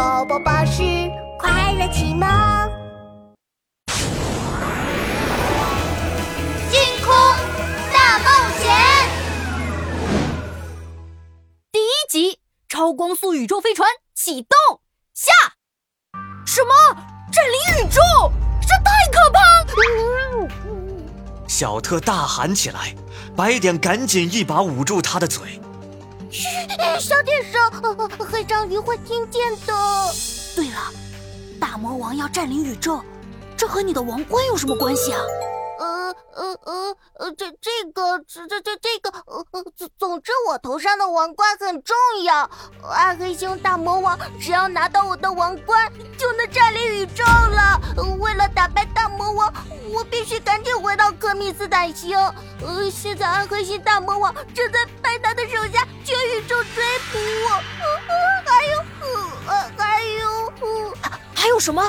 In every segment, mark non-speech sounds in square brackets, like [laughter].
宝宝巴士快乐启蒙，星空大冒险第一集：超光速宇宙飞船启动下。什么？占领宇宙？这太可怕！小特大喊起来，白点赶紧一把捂住他的嘴。嘘，小点声，黑章鱼会听见的。对了，大魔王要占领宇宙，这和你的王冠有什么关系啊？呃呃呃呃，这这个这这这这个呃呃，总总之我头上的王冠很重要。暗黑星大魔王只要拿到我的王冠，就能占领宇宙了。为了打败大魔王，我必须赶紧回到科密斯坦星。呃，现在暗黑星大魔王正在派他的手下全宇宙追捕我。还有，还有，还有什么？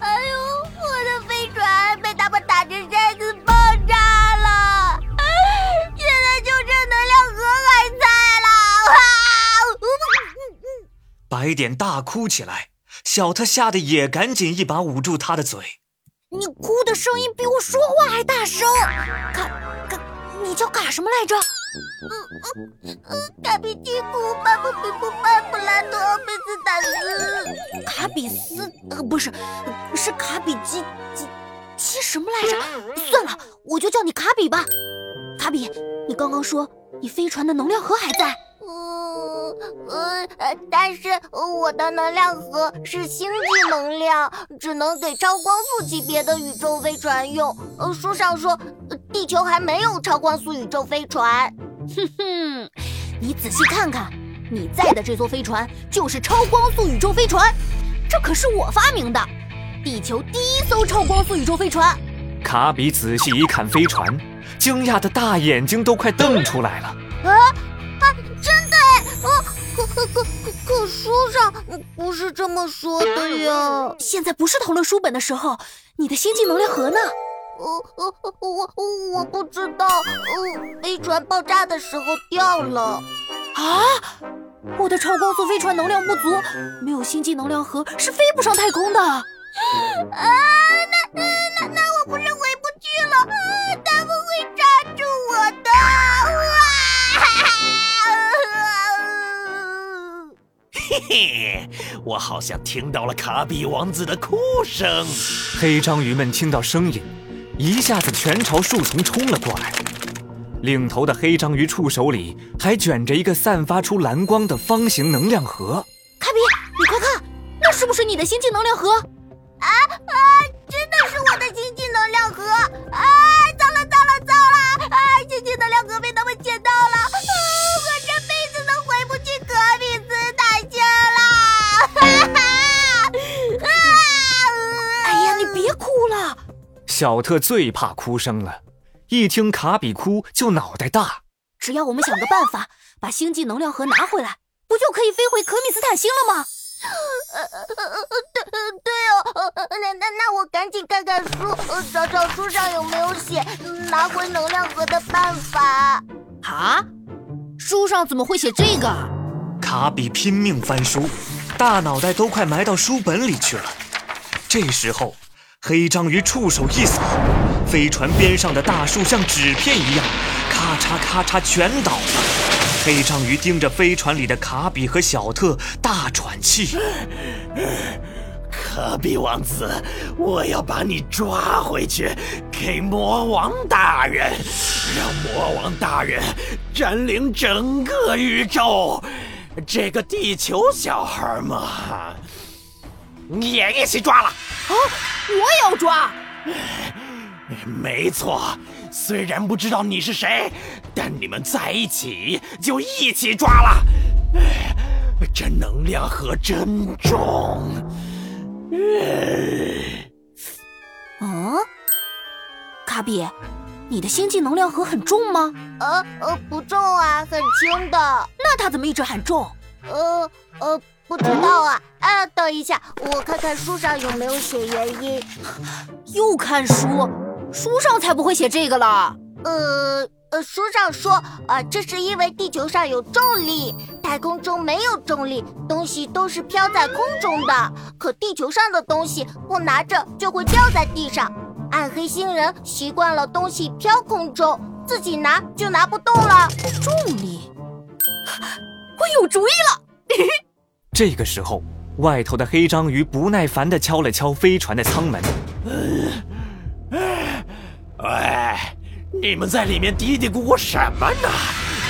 还有我的飞船被他们打成筛子爆炸了，现在就剩能量盒还在了。啊白点大哭起来，小特吓得也赶紧一把捂住他的嘴。你哭的声音比我说话还大声。卡卡，你叫卡什么来着？嗯嗯嗯，卡比基库巴布比布巴布拉多奥贝斯塔斯。卡比斯？呃，不是，是卡比基基基什么来着？算了，我就叫你卡比吧。卡比，你刚刚说你飞船的能量盒还在？嗯呃，但是我的能量盒是星际能量，只能给超光速级别的宇宙飞船用。呃，书上说，地球还没有超光速宇宙飞船。哼哼，你仔细看看，你在的这艘飞船就是超光速宇宙飞船，这可是我发明的，地球第一艘超光速宇宙飞船。卡比仔细一看飞船，惊讶的大眼睛都快瞪出来了。啊啊，真的哎！啊，可可可可可书上不是这么说的呀。现在不是讨论书本的时候，你的星际能量盒呢？呃呃，我我不知道。呃，飞船爆炸的时候掉了。啊！我的超光速飞船能量不足，没有星际能量核是飞不上太空的。啊！那那那我不是回不去了？啊！他们会抓住我的！哇！嘿嘿，我好像听到了卡比王子的哭声。黑章鱼们听到声音，一下子全朝树丛冲了过来。领头的黑章鱼触手里还卷着一个散发出蓝光的方形能量盒。卡比，你快看，那是不是你的星际能量盒？啊啊！真的是我的星际能量盒！啊，糟了糟了糟了！啊，星际能量盒被他们小特最怕哭声了，一听卡比哭就脑袋大。只要我们想个办法 [laughs] 把星际能量盒拿回来，不就可以飞回可米斯坦星了吗？呃呃呃对对哦，[laughs] 那那那我赶紧看看书，[laughs] 找找书上有没有写拿回能量盒的办法。啊？书上怎么会写这个？卡比拼命翻书，大脑袋都快埋到书本里去了。这时候，黑章鱼触手一扫，飞船边上的大树像纸片一样，咔嚓咔嚓全倒了。黑章鱼盯着飞船里的卡比和小特，大喘气。卡比王子，我要把你抓回去，给魔王大人，让魔王大人占领整个宇宙。这个地球小孩嘛，你也一起抓了。啊，我也要抓。没错，虽然不知道你是谁，但你们在一起就一起抓了。这能量盒真重。嗯，卡比，你的星际能量盒很重吗？呃呃，不重啊，很轻的。那它怎么一直喊重？呃呃，不知道啊。啊，等一下，我看看书上有没有写原因。[laughs] 又看书。书上才不会写这个了。呃呃，书上说，呃，这是因为地球上有重力，太空中没有重力，东西都是飘在空中的。可地球上的东西不拿着就会掉在地上，暗黑星人习惯了东西飘空中，自己拿就拿不动了。重力，[laughs] 我有主意了。这个时候，外头的黑章鱼不耐烦地敲了敲飞船的舱门。喂，你们在里面嘀嘀咕咕什么呢？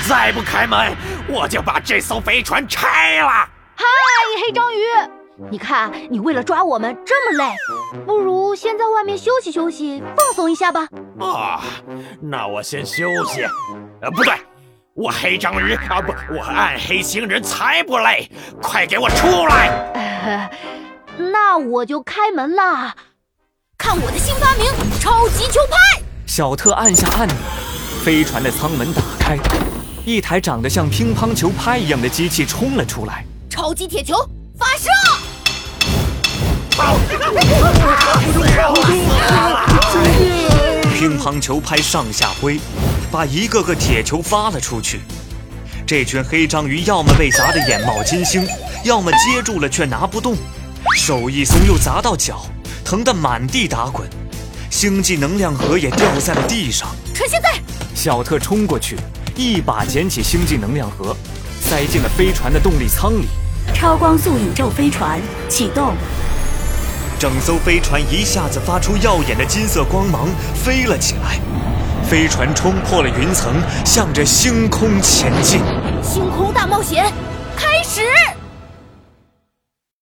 再不开门，我就把这艘飞船拆了！嗨，黑章鱼，你看你为了抓我们这么累，不如先在外面休息休息，放松一下吧。啊，那我先休息。呃，不对，我黑章鱼啊不，我暗黑星人才不累，快给我出来！呃，[laughs] 那我就开门啦。看我的新发明——超级球拍！小特按下按钮，飞船的舱门打开，一台长得像乒乓球拍一样的机器冲了出来。超级铁球发射！[laughs] 乒乓球拍上下挥，把一个个铁球发了出去。这群黑章鱼要么被砸得眼冒金星，要么接住了却拿不动，手一松又砸到脚。疼得满地打滚，星际能量盒也掉在了地上。趁现在，小特冲过去，一把捡起星际能量盒，塞进了飞船的动力舱里。超光速宇宙飞船启动，整艘飞船一下子发出耀眼的金色光芒，飞了起来。飞船冲破了云层，向着星空前进。星空大冒险开始。